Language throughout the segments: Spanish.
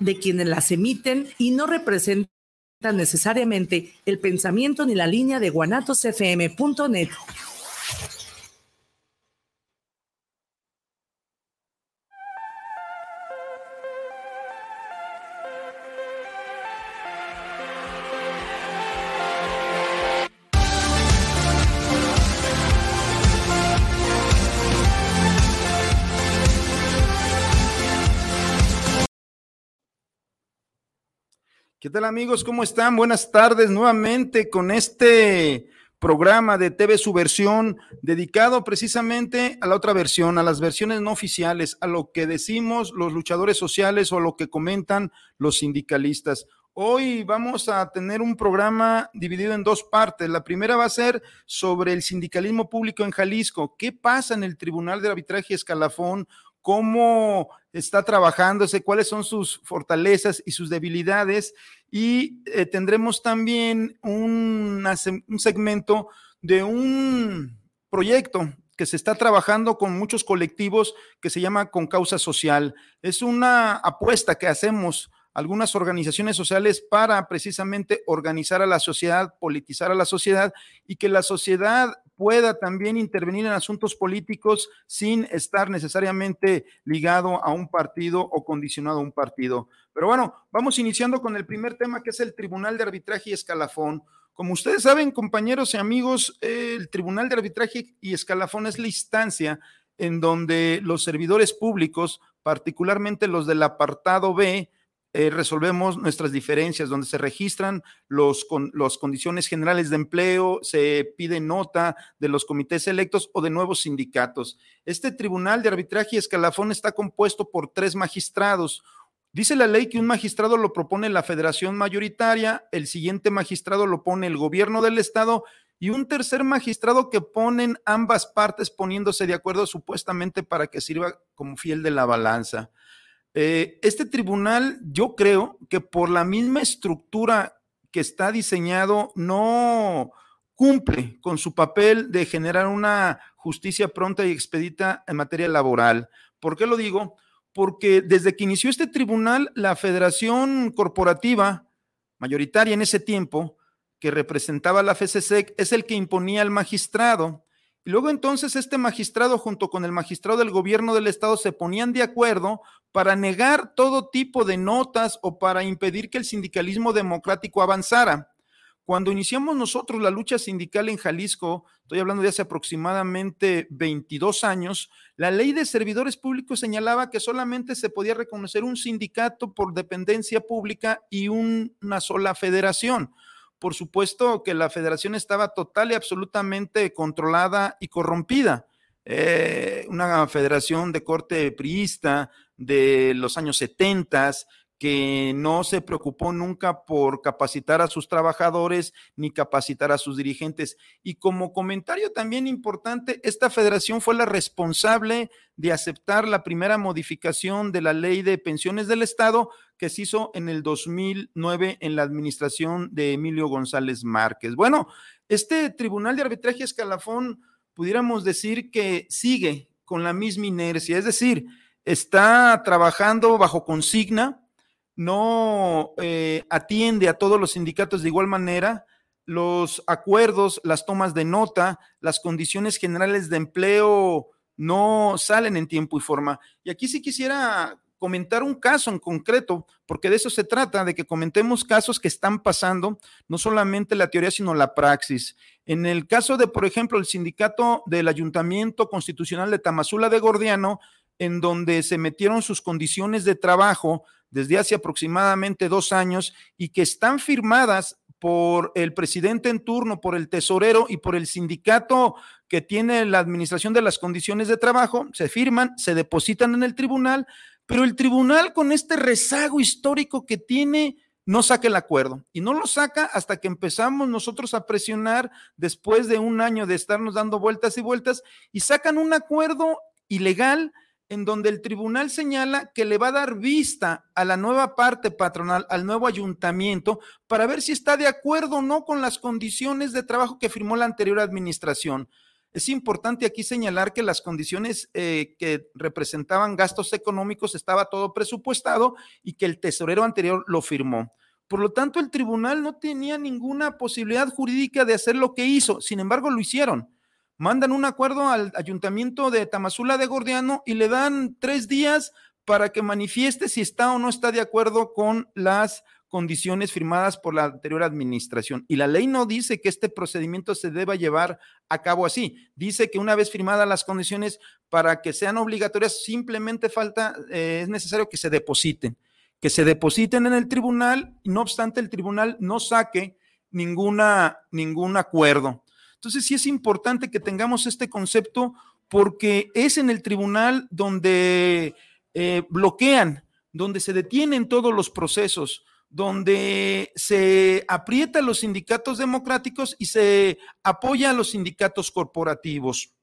de quienes las emiten y no representan necesariamente el pensamiento ni la línea de guanatosfm.net. ¿Qué tal amigos? ¿Cómo están? Buenas tardes nuevamente con este programa de TV Subversión dedicado precisamente a la otra versión, a las versiones no oficiales, a lo que decimos los luchadores sociales o a lo que comentan los sindicalistas. Hoy vamos a tener un programa dividido en dos partes. La primera va a ser sobre el sindicalismo público en Jalisco. ¿Qué pasa en el Tribunal de Arbitraje Escalafón? Cómo está trabajándose, cuáles son sus fortalezas y sus debilidades. Y eh, tendremos también un segmento de un proyecto que se está trabajando con muchos colectivos que se llama Con Causa Social. Es una apuesta que hacemos algunas organizaciones sociales para precisamente organizar a la sociedad, politizar a la sociedad y que la sociedad pueda también intervenir en asuntos políticos sin estar necesariamente ligado a un partido o condicionado a un partido. Pero bueno, vamos iniciando con el primer tema que es el Tribunal de Arbitraje y Escalafón. Como ustedes saben, compañeros y amigos, el Tribunal de Arbitraje y Escalafón es la instancia en donde los servidores públicos, particularmente los del apartado B, eh, resolvemos nuestras diferencias, donde se registran los, con, las condiciones generales de empleo, se pide nota de los comités electos o de nuevos sindicatos. Este tribunal de arbitraje y escalafón está compuesto por tres magistrados. Dice la ley que un magistrado lo propone la federación mayoritaria, el siguiente magistrado lo pone el gobierno del estado y un tercer magistrado que ponen ambas partes poniéndose de acuerdo supuestamente para que sirva como fiel de la balanza. Eh, este tribunal, yo creo que por la misma estructura que está diseñado, no cumple con su papel de generar una justicia pronta y expedita en materia laboral. ¿Por qué lo digo? Porque desde que inició este tribunal, la Federación Corporativa, mayoritaria en ese tiempo, que representaba la FCSEC, es el que imponía al magistrado. Y luego entonces este magistrado junto con el magistrado del gobierno del estado se ponían de acuerdo para negar todo tipo de notas o para impedir que el sindicalismo democrático avanzara. Cuando iniciamos nosotros la lucha sindical en Jalisco, estoy hablando de hace aproximadamente 22 años, la ley de servidores públicos señalaba que solamente se podía reconocer un sindicato por dependencia pública y una sola federación por supuesto que la federación estaba total y absolutamente controlada y corrompida. Eh, una federación de corte priista de los años 70 que no se preocupó nunca por capacitar a sus trabajadores ni capacitar a sus dirigentes. Y como comentario también importante, esta federación fue la responsable de aceptar la primera modificación de la ley de pensiones del Estado que se hizo en el 2009 en la administración de Emilio González Márquez. Bueno, este Tribunal de Arbitraje Escalafón, pudiéramos decir que sigue con la misma inercia, es decir, está trabajando bajo consigna, no eh, atiende a todos los sindicatos de igual manera, los acuerdos, las tomas de nota, las condiciones generales de empleo no salen en tiempo y forma. Y aquí sí quisiera comentar un caso en concreto, porque de eso se trata, de que comentemos casos que están pasando, no solamente la teoría, sino la praxis. En el caso de, por ejemplo, el sindicato del Ayuntamiento Constitucional de Tamazula de Gordiano, en donde se metieron sus condiciones de trabajo desde hace aproximadamente dos años y que están firmadas por el presidente en turno, por el tesorero y por el sindicato que tiene la administración de las condiciones de trabajo, se firman, se depositan en el tribunal, pero el tribunal con este rezago histórico que tiene, no saca el acuerdo. Y no lo saca hasta que empezamos nosotros a presionar después de un año de estarnos dando vueltas y vueltas y sacan un acuerdo ilegal en donde el tribunal señala que le va a dar vista a la nueva parte patronal, al nuevo ayuntamiento, para ver si está de acuerdo o no con las condiciones de trabajo que firmó la anterior administración. Es importante aquí señalar que las condiciones eh, que representaban gastos económicos estaba todo presupuestado y que el tesorero anterior lo firmó. Por lo tanto, el tribunal no tenía ninguna posibilidad jurídica de hacer lo que hizo. Sin embargo, lo hicieron. Mandan un acuerdo al ayuntamiento de Tamazula de Gordiano y le dan tres días para que manifieste si está o no está de acuerdo con las condiciones firmadas por la anterior administración. Y la ley no dice que este procedimiento se deba llevar a cabo así. Dice que una vez firmadas las condiciones para que sean obligatorias, simplemente falta, eh, es necesario que se depositen, que se depositen en el tribunal, no obstante el tribunal no saque ninguna, ningún acuerdo. Entonces sí es importante que tengamos este concepto porque es en el tribunal donde eh, bloquean, donde se detienen todos los procesos, donde se aprieta los sindicatos democráticos y se apoya a los sindicatos corporativos.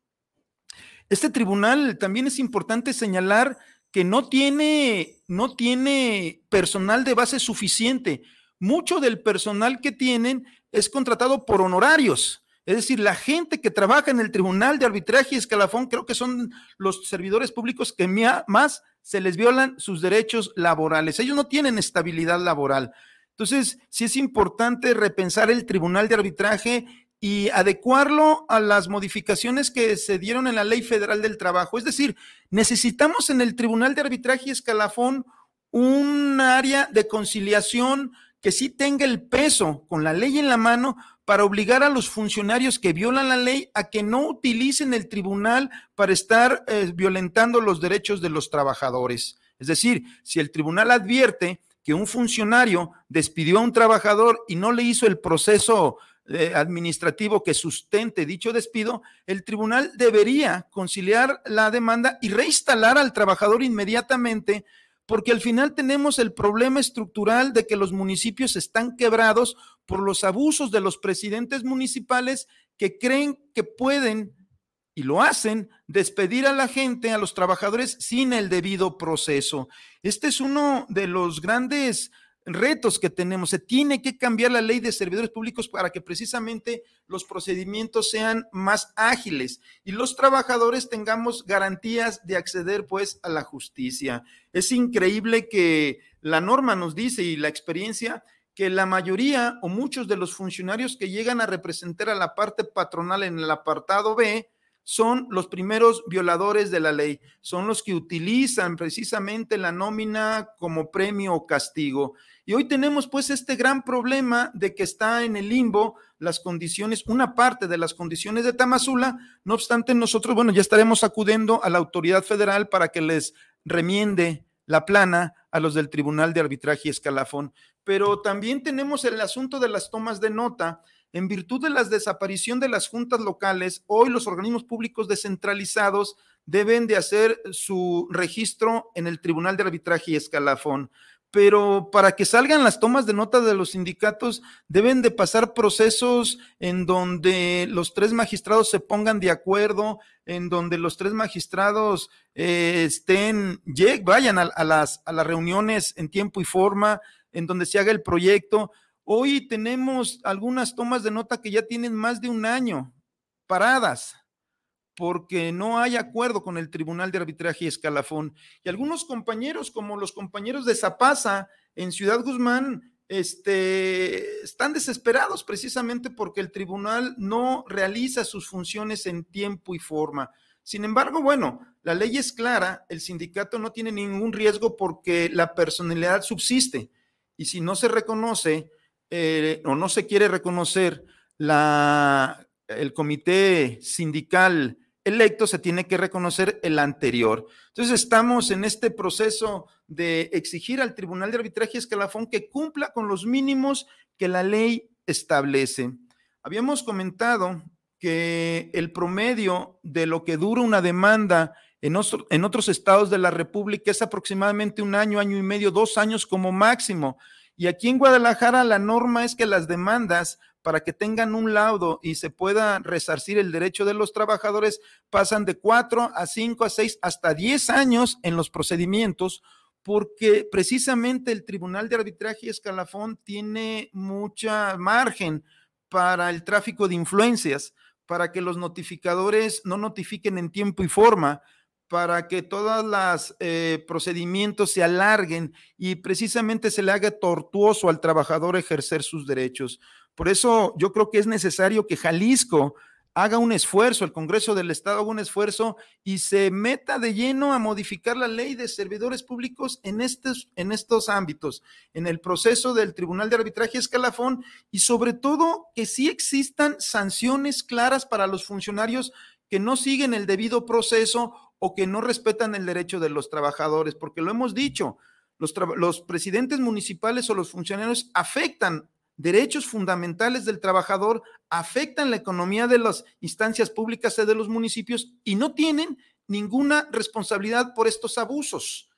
Este tribunal también es importante señalar que no tiene, no tiene personal de base suficiente. Mucho del personal que tienen es contratado por honorarios. Es decir, la gente que trabaja en el Tribunal de Arbitraje y Escalafón creo que son los servidores públicos que más se les violan sus derechos laborales. Ellos no tienen estabilidad laboral. Entonces, sí es importante repensar el Tribunal de Arbitraje y adecuarlo a las modificaciones que se dieron en la Ley Federal del Trabajo. Es decir, necesitamos en el Tribunal de Arbitraje y Escalafón un área de conciliación que sí tenga el peso con la ley en la mano para obligar a los funcionarios que violan la ley a que no utilicen el tribunal para estar eh, violentando los derechos de los trabajadores. Es decir, si el tribunal advierte que un funcionario despidió a un trabajador y no le hizo el proceso eh, administrativo que sustente dicho despido, el tribunal debería conciliar la demanda y reinstalar al trabajador inmediatamente porque al final tenemos el problema estructural de que los municipios están quebrados por los abusos de los presidentes municipales que creen que pueden y lo hacen, despedir a la gente, a los trabajadores, sin el debido proceso. Este es uno de los grandes retos que tenemos. Se tiene que cambiar la ley de servidores públicos para que precisamente los procedimientos sean más ágiles y los trabajadores tengamos garantías de acceder pues a la justicia. Es increíble que la norma nos dice y la experiencia que la mayoría o muchos de los funcionarios que llegan a representar a la parte patronal en el apartado B son los primeros violadores de la ley, son los que utilizan precisamente la nómina como premio o castigo. Y hoy tenemos pues este gran problema de que está en el limbo las condiciones, una parte de las condiciones de Tamazula, no obstante nosotros, bueno, ya estaremos acudiendo a la autoridad federal para que les remiende la plana a los del Tribunal de Arbitraje y Escalafón. Pero también tenemos el asunto de las tomas de nota en virtud de la desaparición de las juntas locales, hoy los organismos públicos descentralizados deben de hacer su registro en el Tribunal de Arbitraje y Escalafón. Pero para que salgan las tomas de nota de los sindicatos, deben de pasar procesos en donde los tres magistrados se pongan de acuerdo, en donde los tres magistrados eh, estén, vayan a, las, a las reuniones en tiempo y forma, en donde se haga el proyecto Hoy tenemos algunas tomas de nota que ya tienen más de un año paradas porque no hay acuerdo con el Tribunal de Arbitraje y Escalafón. Y algunos compañeros, como los compañeros de Zapasa en Ciudad Guzmán, este, están desesperados precisamente porque el tribunal no realiza sus funciones en tiempo y forma. Sin embargo, bueno, la ley es clara, el sindicato no tiene ningún riesgo porque la personalidad subsiste. Y si no se reconoce eh, o no se quiere reconocer la, el comité sindical electo, se tiene que reconocer el anterior. Entonces estamos en este proceso de exigir al Tribunal de Arbitraje Escalafón que cumpla con los mínimos que la ley establece. Habíamos comentado que el promedio de lo que dura una demanda en, en otros estados de la República es aproximadamente un año, año y medio, dos años como máximo. Y aquí en Guadalajara la norma es que las demandas para que tengan un laudo y se pueda resarcir el derecho de los trabajadores pasan de cuatro a cinco a seis hasta diez años en los procedimientos porque precisamente el Tribunal de Arbitraje y Escalafón tiene mucha margen para el tráfico de influencias, para que los notificadores no notifiquen en tiempo y forma, para que todos los eh, procedimientos se alarguen y precisamente se le haga tortuoso al trabajador ejercer sus derechos. Por eso yo creo que es necesario que Jalisco haga un esfuerzo, el Congreso del Estado haga un esfuerzo y se meta de lleno a modificar la ley de servidores públicos en estos, en estos ámbitos, en el proceso del Tribunal de Arbitraje Escalafón y sobre todo que sí existan sanciones claras para los funcionarios que no siguen el debido proceso o que no respetan el derecho de los trabajadores, porque lo hemos dicho, los, presidentes municipales o los funcionarios afectan derechos fundamentales del trabajador, afectan la economía de las instancias públicas de los municipios y no tienen ninguna responsabilidad por estos abusos.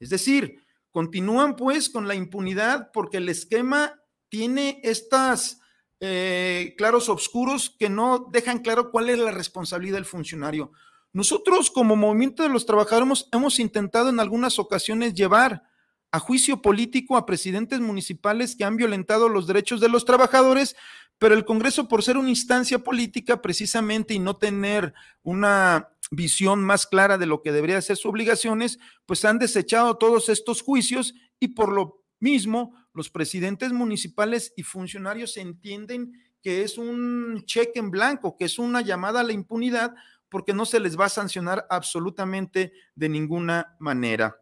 Es decir, continúan pues con la impunidad porque el esquema tiene estas eh, claros oscuros que no dejan claro cuál es la responsabilidad del funcionario. Nosotros como movimiento de los trabajadores hemos intentado en algunas ocasiones llevar a juicio político a presidentes municipales que han violentado los derechos de los trabajadores, pero el Congreso, por ser una instancia política precisamente y no tener una visión más clara de lo que debería ser sus obligaciones, pues han desechado todos estos juicios y por lo mismo los presidentes municipales y funcionarios entienden que es un cheque en blanco, que es una llamada a la impunidad, porque no se les va a sancionar absolutamente de ninguna manera.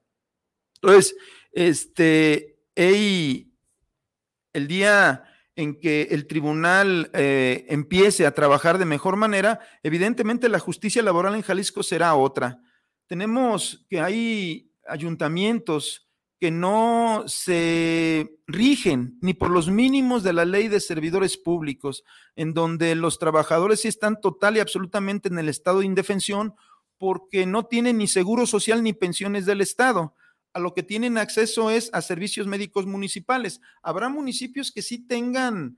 Entonces, este, el día en que el tribunal eh, empiece a trabajar de mejor manera, evidentemente la justicia laboral en Jalisco será otra. Tenemos que hay ayuntamientos que no se rigen ni por los mínimos de la ley de servidores públicos, en donde los trabajadores sí están total y absolutamente en el estado de indefensión porque no tienen ni seguro social ni pensiones del Estado. A lo que tienen acceso es a servicios médicos municipales. Habrá municipios que sí tengan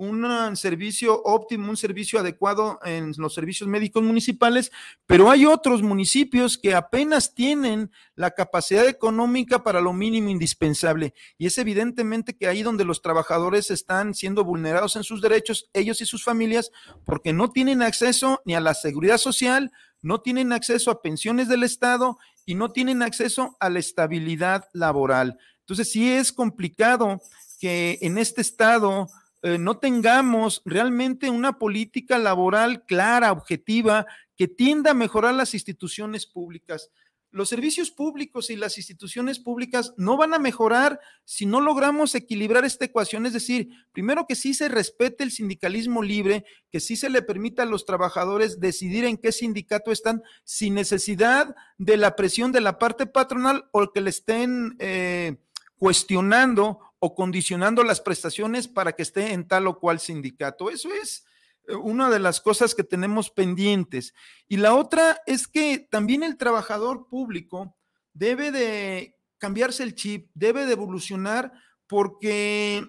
un servicio óptimo, un servicio adecuado en los servicios médicos municipales, pero hay otros municipios que apenas tienen la capacidad económica para lo mínimo indispensable. Y es evidentemente que ahí donde los trabajadores están siendo vulnerados en sus derechos, ellos y sus familias, porque no tienen acceso ni a la seguridad social, no tienen acceso a pensiones del Estado y no tienen acceso a la estabilidad laboral. Entonces sí es complicado que en este estado eh, no tengamos realmente una política laboral clara, objetiva, que tienda a mejorar las instituciones públicas. Los servicios públicos y las instituciones públicas no van a mejorar si no logramos equilibrar esta ecuación, es decir, primero que sí se respete el sindicalismo libre, que sí se le permita a los trabajadores decidir en qué sindicato están sin necesidad de la presión de la parte patronal o que le estén eh, cuestionando o condicionando las prestaciones para que esté en tal o cual sindicato. Eso es eh, una de las cosas que tenemos pendientes. Y la otra es que también el trabajador público debe de cambiarse el chip, debe de evolucionar porque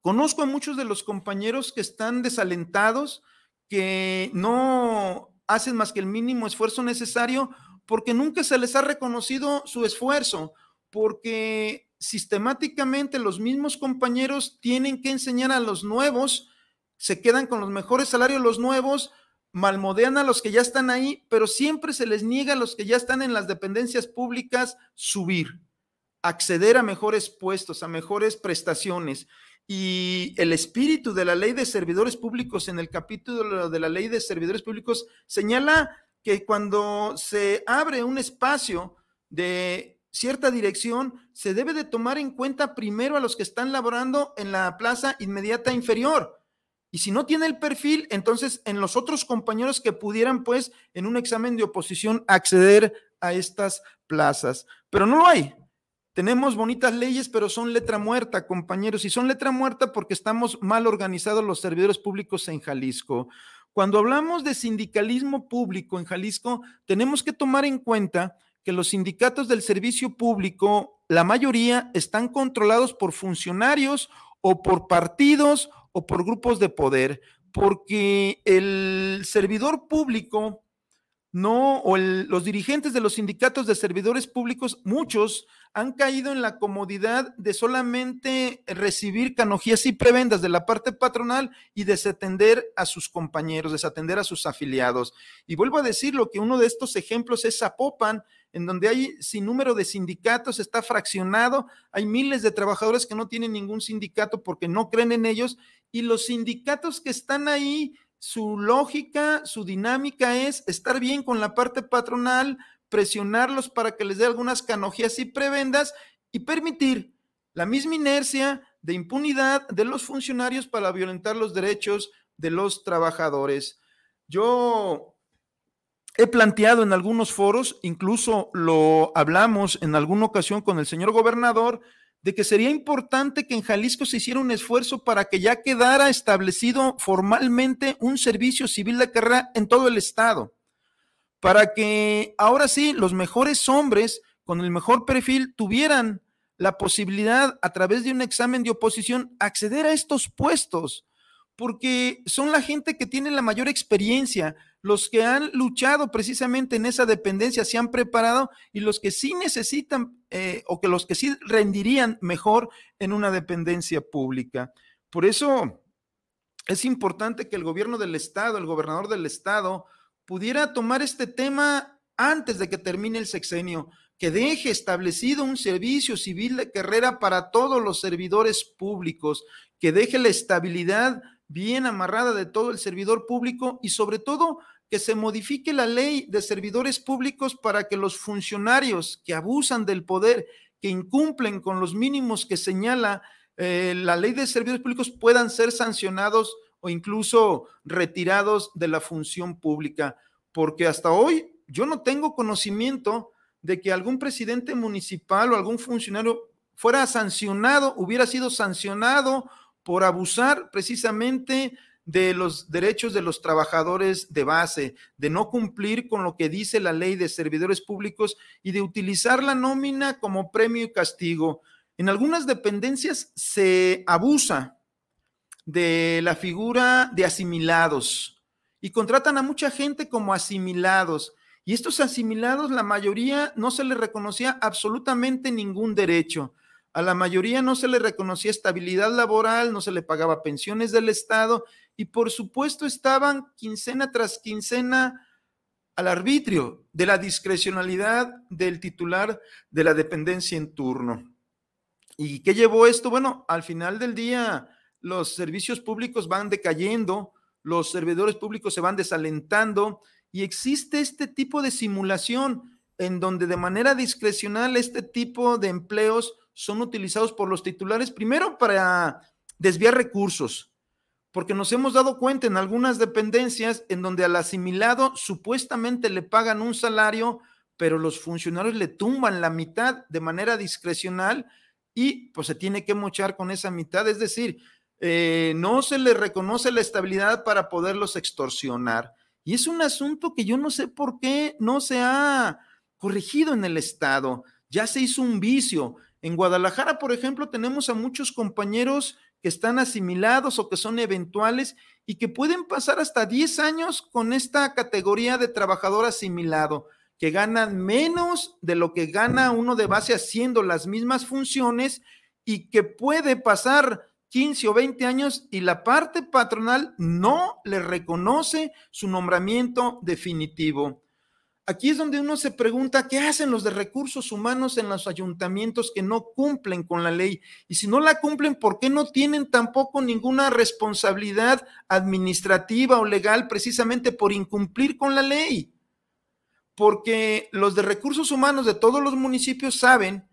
conozco a muchos de los compañeros que están desalentados, que no hacen más que el mínimo esfuerzo necesario porque nunca se les ha reconocido su esfuerzo, porque sistemáticamente los mismos compañeros tienen que enseñar a los nuevos, se quedan con los mejores salarios los nuevos, malmodean a los que ya están ahí, pero siempre se les niega a los que ya están en las dependencias públicas subir, acceder a mejores puestos, a mejores prestaciones. Y el espíritu de la ley de servidores públicos en el capítulo de la ley de servidores públicos señala que cuando se abre un espacio de cierta dirección, se debe de tomar en cuenta primero a los que están laborando en la plaza inmediata inferior. Y si no tiene el perfil, entonces en los otros compañeros que pudieran, pues, en un examen de oposición acceder a estas plazas. Pero no lo hay. Tenemos bonitas leyes, pero son letra muerta, compañeros, y son letra muerta porque estamos mal organizados los servidores públicos en Jalisco. Cuando hablamos de sindicalismo público en Jalisco, tenemos que tomar en cuenta que los sindicatos del servicio público, la mayoría están controlados por funcionarios o por partidos o por grupos de poder, porque el servidor público no, o los dirigentes de los sindicatos de servidores públicos, muchos han caído en la comodidad de solamente recibir canojías y prebendas de la parte patronal y desatender a sus compañeros, desatender a sus afiliados. Y vuelvo a decirlo que uno de estos ejemplos es Zapopan, en donde hay sin número de sindicatos, está fraccionado, hay miles de trabajadores que no tienen ningún sindicato porque no creen en ellos, y los sindicatos que están ahí su lógica, su dinámica es estar bien con la parte patronal, presionarlos para que les dé algunas canojías y prebendas y permitir la misma inercia de impunidad de los funcionarios para violentar los derechos de los trabajadores. Yo he planteado en algunos foros, incluso lo hablamos en alguna ocasión con el señor gobernador, de que sería importante que en Jalisco se hiciera un esfuerzo para que ya quedara establecido formalmente un servicio civil de carrera en todo el estado, para que ahora sí los mejores hombres con el mejor perfil tuvieran la posibilidad a través de un examen de oposición acceder a estos puestos, porque son la gente que tiene la mayor experiencia, los que han luchado precisamente en esa dependencia se han preparado y los que sí necesitan eh, o que los que sí rendirían mejor en una dependencia pública. Por eso es importante que el gobierno del estado, el gobernador del estado, pudiera tomar este tema antes de que termine el sexenio, que deje establecido un servicio civil de carrera para todos los servidores públicos, que deje la estabilidad bien amarrada de todo el servidor público y sobre todo que se modifique la ley de servidores públicos para que los funcionarios que abusan del poder, que incumplen con los mínimos que señala eh, la ley de servidores públicos puedan ser sancionados o incluso retirados de la función pública, porque hasta hoy yo no tengo conocimiento de que algún presidente municipal o algún funcionario fuera sancionado, hubiera sido sancionado por abusar precisamente de los derechos de los trabajadores de base, de no cumplir con lo que dice la ley de servidores públicos y de utilizar la nómina como premio y castigo. En algunas dependencias se abusa de la figura de asimilados y contratan a mucha gente como asimilados. Y estos asimilados, la mayoría no se les reconocía absolutamente ningún derecho. A la mayoría no se le reconocía estabilidad laboral, no se le pagaba pensiones del Estado y por supuesto estaban quincena tras quincena al arbitrio de la discrecionalidad del titular de la dependencia en turno. ¿Y qué llevó esto? Bueno, al final del día los servicios públicos van decayendo, los servidores públicos se van desalentando y existe este tipo de simulación en donde de manera discrecional este tipo de empleos son utilizados por los titulares primero para desviar recursos, porque nos hemos dado cuenta en algunas dependencias en donde al asimilado supuestamente le pagan un salario, pero los funcionarios le tumban la mitad de manera discrecional y pues se tiene que mochar con esa mitad, es decir, eh, no se le reconoce la estabilidad para poderlos extorsionar. Y es un asunto que yo no sé por qué no se ha corregido en el Estado. Ya se hizo un vicio. En Guadalajara, por ejemplo, tenemos a muchos compañeros que están asimilados o que son eventuales y que pueden pasar hasta 10 años con esta categoría de trabajador asimilado, que ganan menos de lo que gana uno de base haciendo las mismas funciones y que puede pasar 15 o 20 años y la parte patronal no le reconoce su nombramiento definitivo. Aquí es donde uno se pregunta, ¿qué hacen los de recursos humanos en los ayuntamientos que no cumplen con la ley? Y si no la cumplen, ¿por qué no tienen tampoco ninguna responsabilidad administrativa o legal precisamente por incumplir con la ley? Porque los de recursos humanos de todos los municipios saben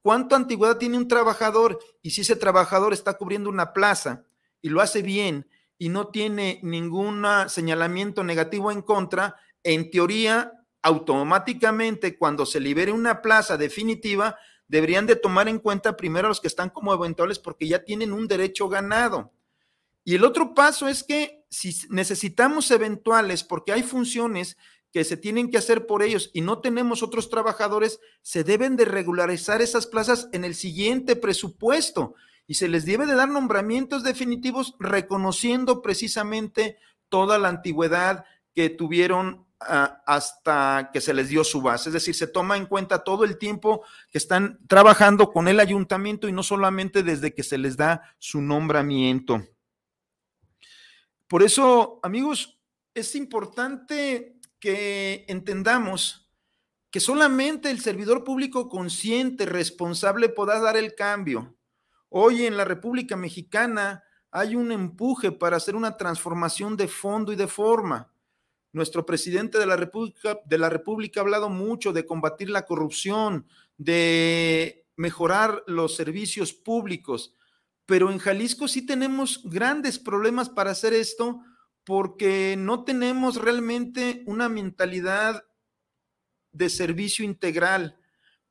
cuánta antigüedad tiene un trabajador y si ese trabajador está cubriendo una plaza y lo hace bien y no tiene ningún señalamiento negativo en contra, en teoría automáticamente cuando se libere una plaza definitiva, deberían de tomar en cuenta primero a los que están como eventuales porque ya tienen un derecho ganado. Y el otro paso es que si necesitamos eventuales porque hay funciones que se tienen que hacer por ellos y no tenemos otros trabajadores, se deben de regularizar esas plazas en el siguiente presupuesto y se les debe de dar nombramientos definitivos reconociendo precisamente toda la antigüedad que tuvieron hasta que se les dio su base. Es decir, se toma en cuenta todo el tiempo que están trabajando con el ayuntamiento y no solamente desde que se les da su nombramiento. Por eso, amigos, es importante que entendamos que solamente el servidor público consciente, responsable, podrá dar el cambio. Hoy en la República Mexicana hay un empuje para hacer una transformación de fondo y de forma. Nuestro presidente de la República, de la República ha hablado mucho de combatir la corrupción, de mejorar los servicios públicos, pero en Jalisco sí tenemos grandes problemas para hacer esto porque no tenemos realmente una mentalidad de servicio integral,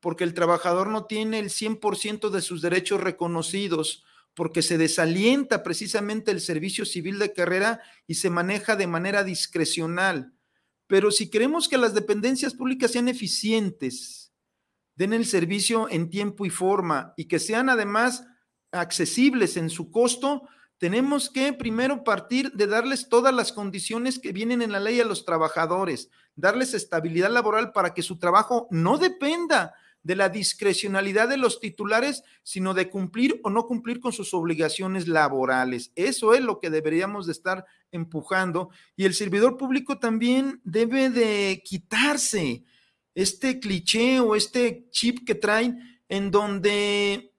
porque el trabajador no tiene el 100% de sus derechos reconocidos, porque se desalienta precisamente el servicio civil de carrera y se maneja de manera discrecional. Pero si queremos que las dependencias públicas sean eficientes, den el servicio en tiempo y forma y que sean además accesibles en su costo, tenemos que primero partir de darles todas las condiciones que vienen en la ley a los trabajadores, darles estabilidad laboral para que su trabajo no dependa de la discrecionalidad de los titulares, sino de cumplir o no cumplir con sus obligaciones laborales. Eso es lo que deberíamos de estar empujando y el servidor público también debe de quitarse este cliché o este chip que traen en donde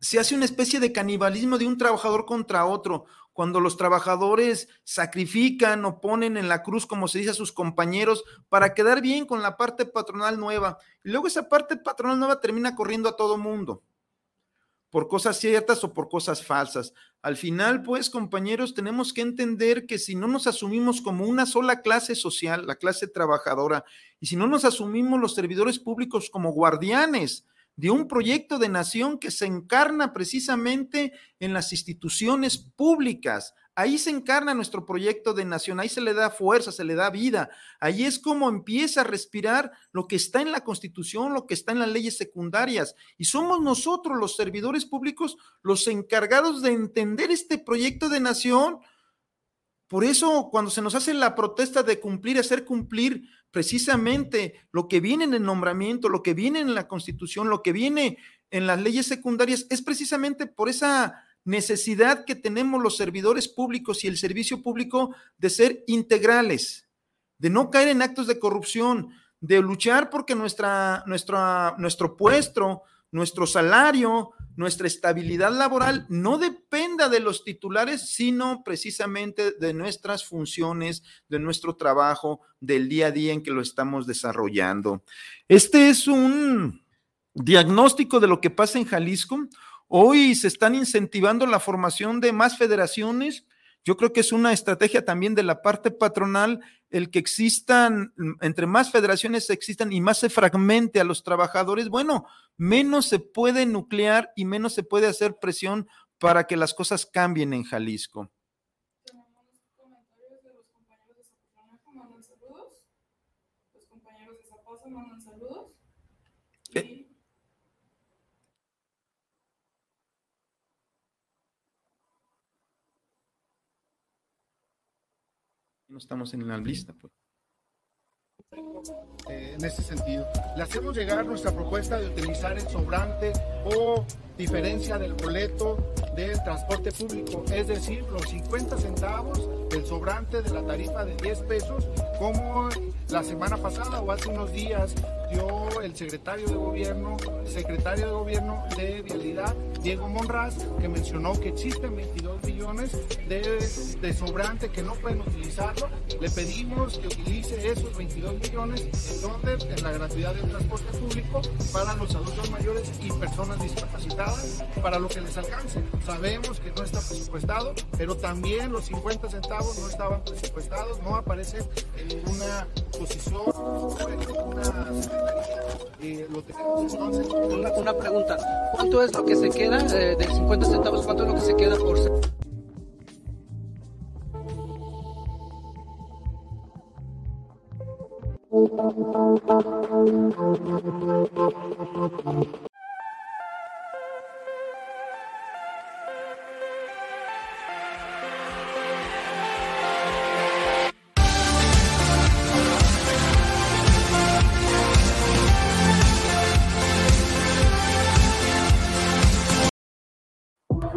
se hace una especie de canibalismo de un trabajador contra otro cuando los trabajadores sacrifican o ponen en la cruz, como se dice a sus compañeros, para quedar bien con la parte patronal nueva. Y luego esa parte patronal nueva termina corriendo a todo mundo, por cosas ciertas o por cosas falsas. Al final, pues, compañeros, tenemos que entender que si no nos asumimos como una sola clase social, la clase trabajadora, y si no nos asumimos los servidores públicos como guardianes, de un proyecto de nación que se encarna precisamente en las instituciones públicas. Ahí se encarna nuestro proyecto de nación, ahí se le da fuerza, se le da vida. Ahí es como empieza a respirar lo que está en la Constitución, lo que está en las leyes secundarias. Y somos nosotros, los servidores públicos, los encargados de entender este proyecto de nación. Por eso, cuando se nos hace la protesta de cumplir, hacer cumplir precisamente lo que viene en el nombramiento, lo que viene en la constitución, lo que viene en las leyes secundarias, es precisamente por esa necesidad que tenemos los servidores públicos y el servicio público de ser integrales, de no caer en actos de corrupción, de luchar porque nuestra, nuestro puesto, nuestro salario, nuestra estabilidad laboral no dependa de los titulares, sino precisamente de nuestras funciones, de nuestro trabajo, del día a día en que lo estamos desarrollando. Este es un diagnóstico de lo que pasa en Jalisco. Hoy se están incentivando la formación de más federaciones. Yo creo que es una estrategia también de la parte patronal el que existan, entre más federaciones existan y más se fragmente a los trabajadores, bueno, menos se puede nuclear y menos se puede hacer presión para que las cosas cambien en Jalisco. Estamos en la lista. Pues. Eh, en ese sentido, le hacemos llegar nuestra propuesta de utilizar el sobrante o diferencia del boleto del transporte público, es decir, los 50 centavos del sobrante de la tarifa de 10 pesos, como la semana pasada o hace unos días dio el secretario de gobierno, secretario de gobierno de Vialidad, Diego Monraz, que mencionó que existen 22 millones de, sobrante que no pueden utilizarlo. Le pedimos que utilice esos 22 millones en donde en la gratuidad del transporte público para los adultos mayores y personas discapacitadas, para lo que les alcance. Sabemos que no está presupuestado, pero también los 50 centavos no estaban presupuestados, no aparecen en ninguna posición, en una, pregunta, ¿cuánto es lo que se queda eh, de 50 centavos? ¿Cuánto es lo que se queda por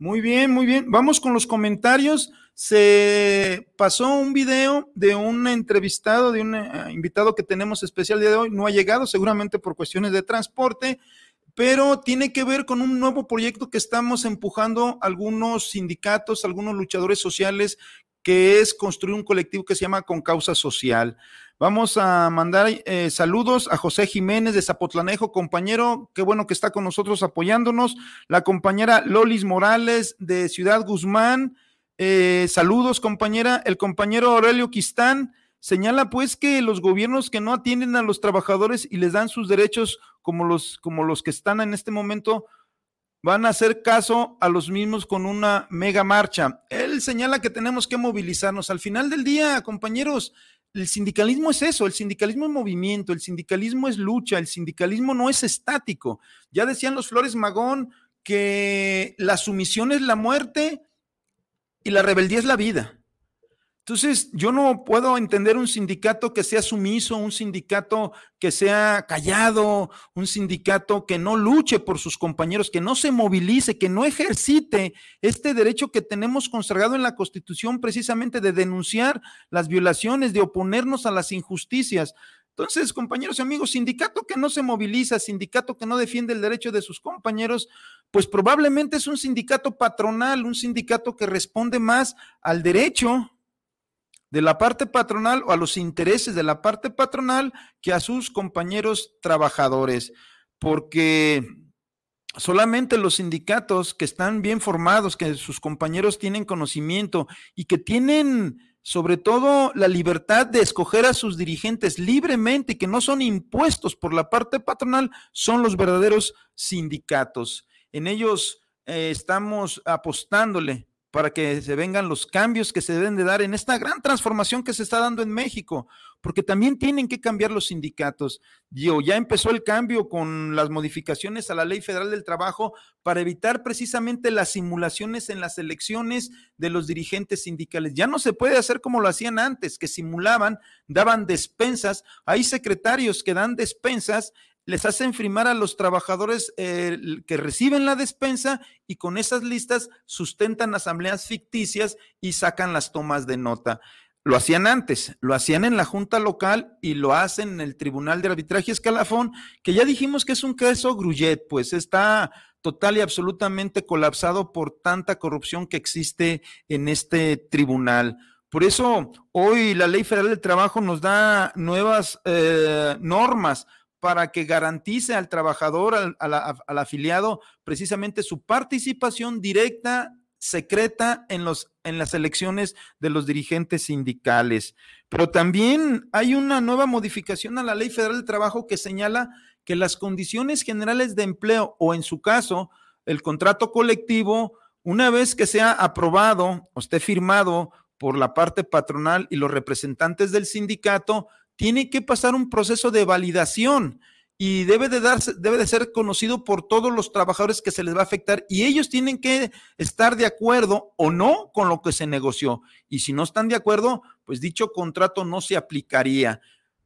Muy bien, muy bien. Vamos con los comentarios. Se pasó un video de un entrevistado, de un eh, invitado que tenemos especial día de hoy. No ha llegado, seguramente por cuestiones de transporte, pero tiene que ver con un nuevo proyecto que estamos empujando algunos sindicatos, algunos luchadores sociales, que es construir un colectivo que se llama Con Causa Social. Vamos a mandar eh, saludos a José Jiménez de Zapotlanejo, compañero, qué bueno que está con nosotros apoyándonos. La compañera Lolis Morales de Ciudad Guzmán, eh, saludos compañera. El compañero Aurelio Quistán señala pues que los gobiernos que no atienden a los trabajadores y les dan sus derechos como los, como los que están en este momento, van a hacer caso a los mismos con una mega marcha. Él señala que tenemos que movilizarnos. Al final del día, compañeros, el sindicalismo es eso, el sindicalismo es movimiento, el sindicalismo es lucha, el sindicalismo no es estático. Ya decían los Flores Magón que la sumisión es la muerte y la rebeldía es la vida. Entonces, yo no puedo entender un sindicato que sea sumiso, un sindicato que sea callado, un sindicato que no luche por sus compañeros, que no se movilice, que no ejercite este derecho que tenemos consagrado en la Constitución precisamente de denunciar las violaciones, de oponernos a las injusticias. Entonces, compañeros y amigos, sindicato que no se moviliza, sindicato que no defiende el derecho de sus compañeros, pues probablemente es un sindicato patronal, un sindicato que responde más al derecho de la parte patronal o a los intereses de la parte patronal que a sus compañeros trabajadores, porque solamente los sindicatos que están bien formados, que sus compañeros tienen conocimiento y que tienen sobre todo la libertad de escoger a sus dirigentes libremente y que no son impuestos por la parte patronal, son los verdaderos sindicatos. En ellos eh, estamos apostándole para que se vengan los cambios que se deben de dar en esta gran transformación que se está dando en México, porque también tienen que cambiar los sindicatos. Ya empezó el cambio con las modificaciones a la Ley Federal del Trabajo para evitar precisamente las simulaciones en las elecciones de los dirigentes sindicales. Ya no se puede hacer como lo hacían antes, que simulaban, daban despensas. Hay secretarios que dan despensas les hacen firmar a los trabajadores eh, que reciben la despensa y con esas listas sustentan asambleas ficticias y sacan las tomas de nota. Lo hacían antes, lo hacían en la Junta Local y lo hacen en el Tribunal de Arbitraje Escalafón, que ya dijimos que es un caso grullet, pues está total y absolutamente colapsado por tanta corrupción que existe en este tribunal. Por eso hoy la Ley Federal del Trabajo nos da nuevas eh, normas para que garantice al trabajador, al, afiliado, precisamente su participación directa, secreta en, en las elecciones de los dirigentes sindicales. Pero también hay una nueva modificación a la Ley Federal del Trabajo que señala que las condiciones generales de empleo o en su caso el contrato colectivo, una vez que sea aprobado o esté firmado por la parte patronal y los representantes del sindicato, tiene que pasar un proceso de validación y debe de darse, debe de ser conocido por todos los trabajadores que se les va a afectar y ellos tienen que estar de acuerdo o no con lo que se negoció. Y si no están de acuerdo, pues dicho contrato no se aplicaría.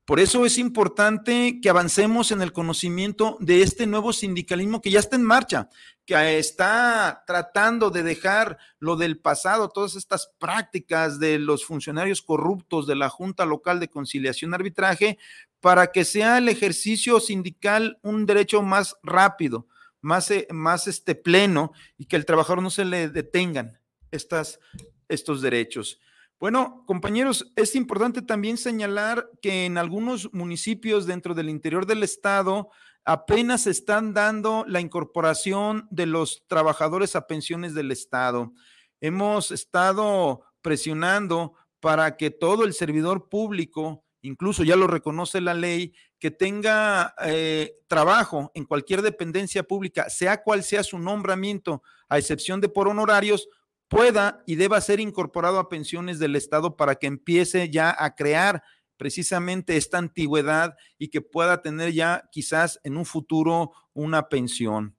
Por eso es importante que avancemos en el conocimiento de este nuevo sindicalismo que ya está en marcha, que está tratando de dejar lo del pasado, todas estas prácticas de los funcionarios corruptos de la Junta Local de Conciliación y Arbitraje, para que sea el ejercicio sindical un derecho más rápido, más, eh, más este pleno y que el trabajador no se le detengan estas, estos derechos. Bueno, compañeros, es importante también señalar que en algunos municipios dentro del interior del estado apenas están dando la incorporación de los trabajadores a pensiones del estado. Hemos estado presionando para que todo el servidor público incluso ya lo reconoce la ley, que tenga eh, trabajo en cualquier dependencia pública, sea cual sea su nombramiento, a excepción de por honorarios, pueda y deba ser incorporado a pensiones del Estado para que empiece ya a crear precisamente esta antigüedad y que pueda tener ya quizás en un futuro una pensión.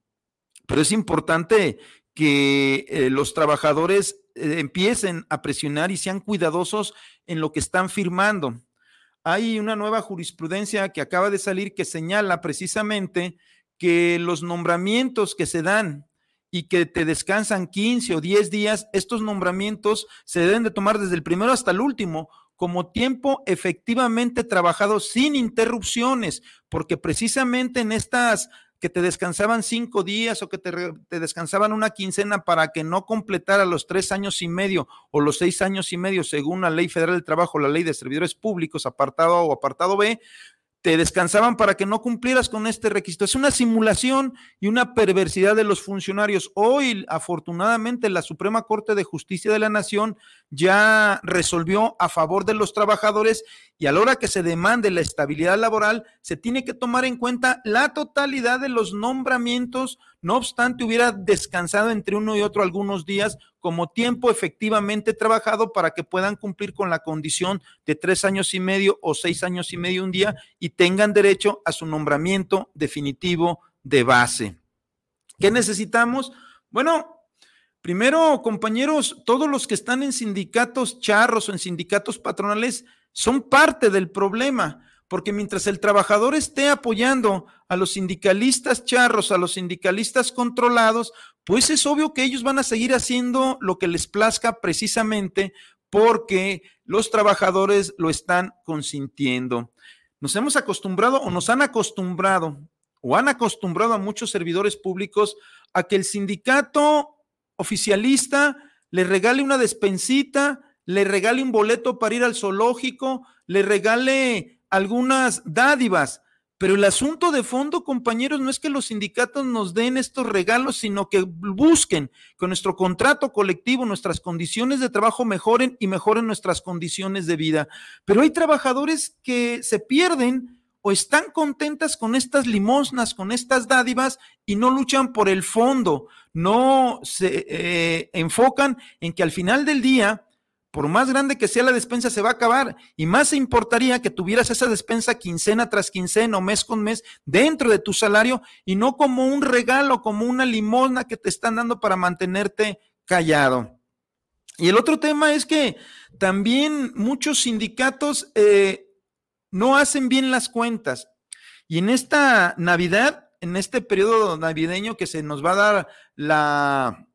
Pero es importante que eh, los trabajadores eh, empiecen a presionar y sean cuidadosos en lo que están firmando hay una nueva jurisprudencia que acaba de salir que señala precisamente que los nombramientos que se dan y que te descansan 15 o 10 días, estos nombramientos se deben de tomar desde el primero hasta el último como tiempo efectivamente trabajado sin interrupciones, porque precisamente en estas que te descansaban cinco días o que te, descansaban una quincena para que no completara los tres años y medio o los seis años y medio según la ley federal del trabajo, la ley de servidores públicos, apartado A o apartado B, te descansaban para que no cumplieras con este requisito. Es una simulación y una perversidad de los funcionarios. Hoy, afortunadamente, la Suprema Corte de Justicia de la Nación ya resolvió a favor de los trabajadores y a la hora que se demande la estabilidad laboral, se tiene que tomar en cuenta la totalidad de los nombramientos, no obstante hubiera descansado entre uno y otro algunos días como tiempo efectivamente trabajado para que puedan cumplir con la condición de tres años y medio o seis años y medio un día y tengan derecho a su nombramiento definitivo de base. ¿Qué necesitamos? Bueno, Primero, compañeros, todos los que están en sindicatos charros o en sindicatos patronales son parte del problema, porque mientras el trabajador esté apoyando a los sindicalistas charros, a los sindicalistas controlados, pues es obvio que ellos van a seguir haciendo lo que les plazca precisamente porque los trabajadores lo están consintiendo. Nos hemos acostumbrado o nos han acostumbrado o han acostumbrado a muchos servidores públicos a que el sindicato oficialista le regale una despensita, le regale un boleto para ir al zoológico, le regale algunas dádivas. Pero el asunto de fondo, compañeros, no es que los sindicatos nos den estos regalos, sino que busquen que nuestro contrato colectivo, nuestras condiciones de trabajo mejoren y mejoren nuestras condiciones de vida. Pero hay trabajadores que se pierden o están contentas con estas limosnas, con estas dádivas y no luchan por el fondo, no se eh, enfocan en que al final del día, por más grande que sea la despensa, se va a acabar y más se importaría que tuvieras esa despensa quincena tras quincena o mes con mes dentro de tu salario y no como un regalo, como una limosna que te están dando para mantenerte callado. Y el otro tema es que también muchos sindicatos eh, no hacen bien las cuentas. Y en esta Navidad, en este periodo navideño que se nos va a dar la,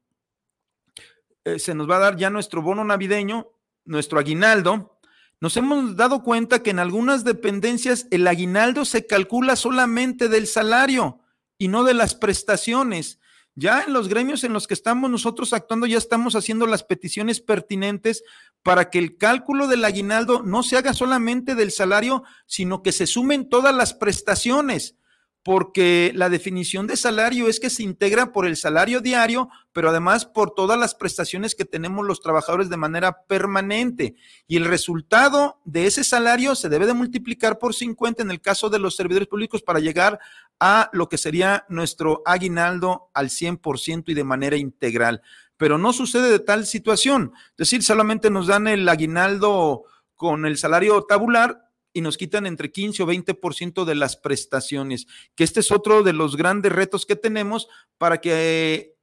eh, se nos va a dar ya nuestro bono navideño, nuestro aguinaldo, nos hemos dado cuenta que en algunas dependencias el aguinaldo se calcula solamente del salario y no de las prestaciones. Ya en los gremios en los que estamos nosotros actuando, ya estamos haciendo las peticiones pertinentes para que el cálculo del aguinaldo no se haga solamente del salario, sino que se sumen todas las prestaciones, porque la definición de salario es que se integra por el salario diario, pero además por todas las prestaciones que tenemos los trabajadores de manera permanente. Y el resultado de ese salario se debe de multiplicar por 50 en el caso de los servidores públicos para llegar a lo que sería nuestro aguinaldo al 100% y de manera integral. Pero no sucede de tal situación. Es decir, solamente nos dan el aguinaldo con el salario tabular y nos quitan entre 15 o 20% de las prestaciones, que este es otro de los grandes retos que tenemos para que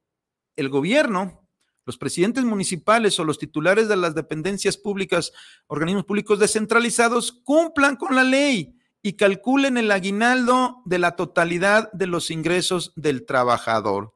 el gobierno, los presidentes municipales o los titulares de las dependencias públicas, organismos públicos descentralizados, cumplan con la ley y calculen el aguinaldo de la totalidad de los ingresos del trabajador.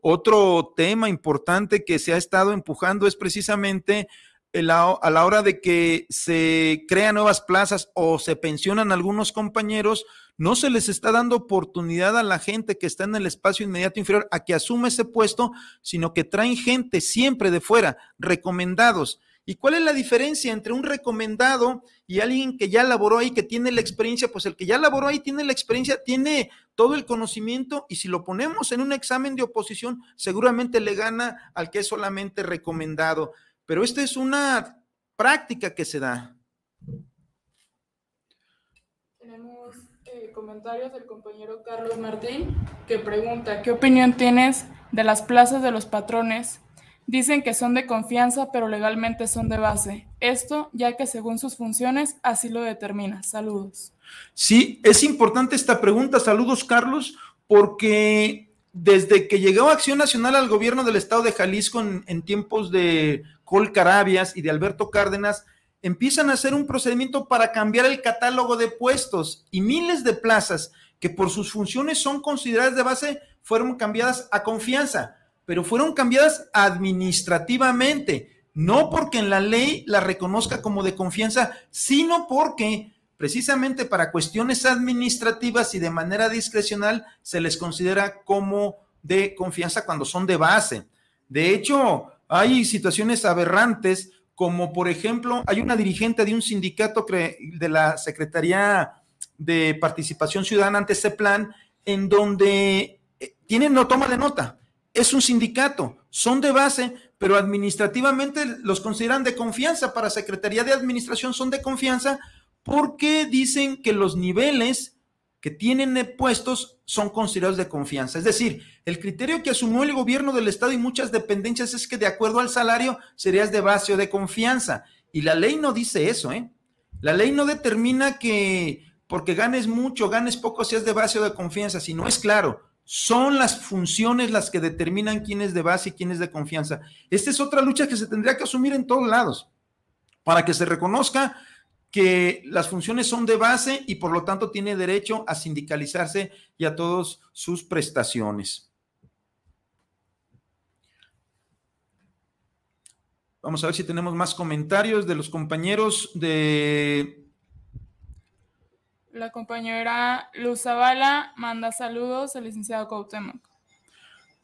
Otro tema importante que se ha estado empujando es precisamente a la hora de que se crean nuevas plazas o se pensionan algunos compañeros, no se les está dando oportunidad a la gente que está en el espacio inmediato inferior a que asuma ese puesto, sino que traen gente siempre de fuera, recomendados. ¿Y cuál es la diferencia entre un recomendado y alguien que ya laboró ahí, que tiene la experiencia? Pues el que ya laboró ahí tiene la experiencia, tiene todo el conocimiento y si lo ponemos en un examen de oposición, seguramente le gana al que es solamente recomendado pero esta es una práctica que se da. Tenemos eh, comentarios del compañero Carlos Martín que pregunta, ¿qué opinión tienes de las plazas de los patrones? Dicen que son de confianza, pero legalmente son de base. Esto ya que según sus funciones así lo determina. Saludos. Sí, es importante esta pregunta. Saludos, Carlos, porque desde que llegó Acción Nacional al gobierno del estado de Jalisco en tiempos de Col Carabias y de Alberto Cárdenas, empiezan a hacer un procedimiento para cambiar el catálogo de puestos y miles de plazas que por sus funciones son consideradas de base fueron cambiadas a confianza, pero fueron cambiadas administrativamente, no porque en la ley la reconozca como de confianza, sino porque precisamente para cuestiones administrativas y de manera discrecional se les considera como de confianza cuando son de base. De hecho, hay situaciones aberrantes, como por ejemplo, hay una dirigente de un sindicato de la Secretaría de Participación Ciudadana ante ese plan, en donde eh, tienen no toma de nota. Es un sindicato, son de base, pero administrativamente los consideran de confianza. Para Secretaría de Administración son de confianza porque dicen que los niveles que tienen puestos son considerados de confianza. Es decir, el criterio que asumió el gobierno del Estado y muchas dependencias es que de acuerdo al salario serías de base o de confianza. Y la ley no dice eso, ¿eh? La ley no determina que porque ganes mucho, ganes poco, seas de base o de confianza, si no es claro. Son las funciones las que determinan quién es de base y quién es de confianza. Esta es otra lucha que se tendría que asumir en todos lados para que se reconozca que las funciones son de base y por lo tanto tiene derecho a sindicalizarse y a todas sus prestaciones. Vamos a ver si tenemos más comentarios de los compañeros de... La compañera Luz Zavala manda saludos al licenciado Cuauhtémoc.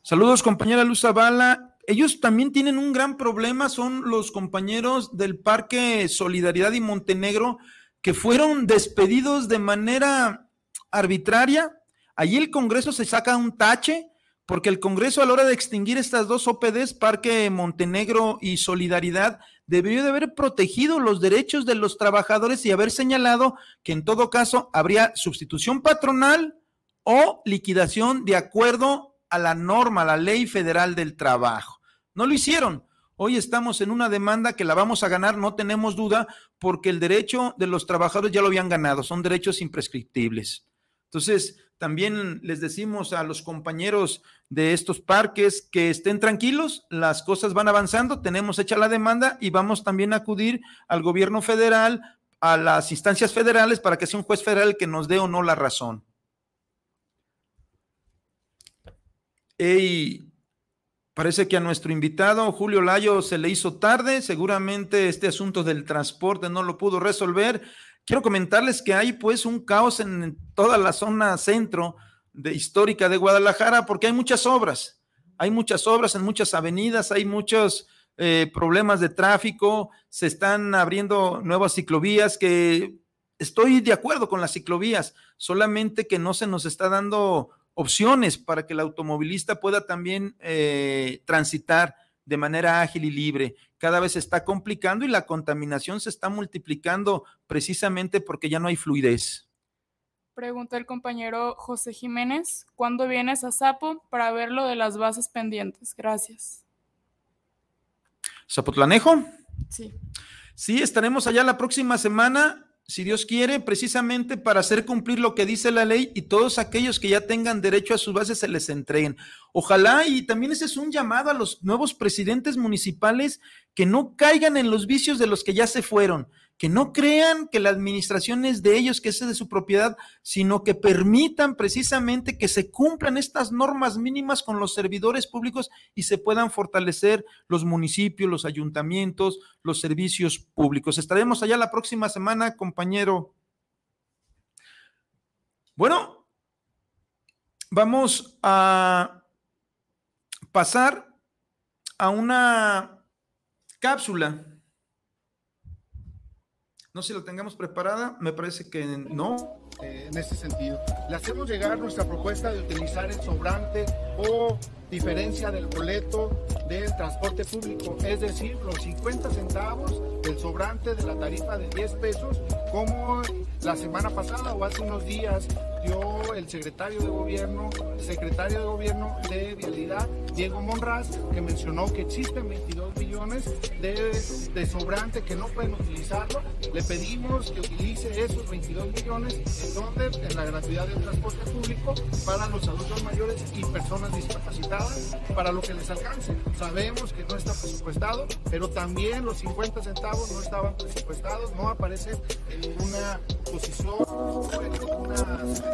Saludos, compañera Luz Zavala ellos también tienen un gran problema, son los compañeros del Parque Solidaridad y Montenegro que fueron despedidos de manera arbitraria. Allí el Congreso se saca un tache porque el Congreso a la hora de extinguir estas dos OPDs, Parque Montenegro y Solidaridad, debió de haber protegido los derechos de los trabajadores y haber señalado que en todo caso habría sustitución patronal o liquidación de acuerdo a la norma, a la ley federal del trabajo. No lo hicieron. Hoy estamos en una demanda que la vamos a ganar, no tenemos duda, porque el derecho de los trabajadores ya lo habían ganado, son derechos imprescriptibles. Entonces, también les decimos a los compañeros de estos parques que estén tranquilos, las cosas van avanzando, tenemos hecha la demanda y vamos también a acudir al gobierno federal, a las instancias federales para que sea un juez federal que nos dé o no la razón. Y Parece que a nuestro invitado Julio Layo se le hizo tarde, seguramente este asunto del transporte no lo pudo resolver. Quiero comentarles que hay pues un caos en toda la zona centro de, histórica de Guadalajara porque hay muchas obras, hay muchas obras en muchas avenidas, hay muchos eh, problemas de tráfico, se están abriendo nuevas ciclovías que estoy de acuerdo con las ciclovías, solamente que no se nos está dando opciones para que el automovilista pueda también eh, transitar de manera ágil y libre. Cada vez se está complicando y la contaminación se está multiplicando precisamente porque ya no hay fluidez. Pregunta el compañero José Jiménez, ¿cuándo vienes a Zapo para ver lo de las bases pendientes? Gracias. ¿Zapotlanejo? Sí. Sí, estaremos allá la próxima semana si Dios quiere, precisamente para hacer cumplir lo que dice la ley y todos aquellos que ya tengan derecho a sus bases se les entreguen. Ojalá y también ese es un llamado a los nuevos presidentes municipales que no caigan en los vicios de los que ya se fueron, que no crean que la administración es de ellos, que es de su propiedad, sino que permitan precisamente que se cumplan estas normas mínimas con los servidores públicos y se puedan fortalecer los municipios, los ayuntamientos, los servicios públicos. Estaremos allá la próxima semana, compañero. Bueno, vamos a pasar a una cápsula no sé si lo tengamos preparada, me parece que no. Eh, en ese sentido, le hacemos llegar nuestra propuesta de utilizar el sobrante o diferencia del boleto del transporte público, es decir, los 50 centavos del sobrante de la tarifa de 10 pesos, como la semana pasada o hace unos días dio el secretario de gobierno, secretario de gobierno de Vialidad, Diego Monraz, que mencionó que existen 22 millones de, de sobrante que no pueden utilizarlo. Le pedimos que utilice esos 22 millones en donde en la gratuidad del transporte público para los adultos mayores y personas discapacitadas, para lo que les alcance. Sabemos que no está presupuestado, pero también los 50 centavos no estaban presupuestados, no aparecen en ninguna posición, en ninguna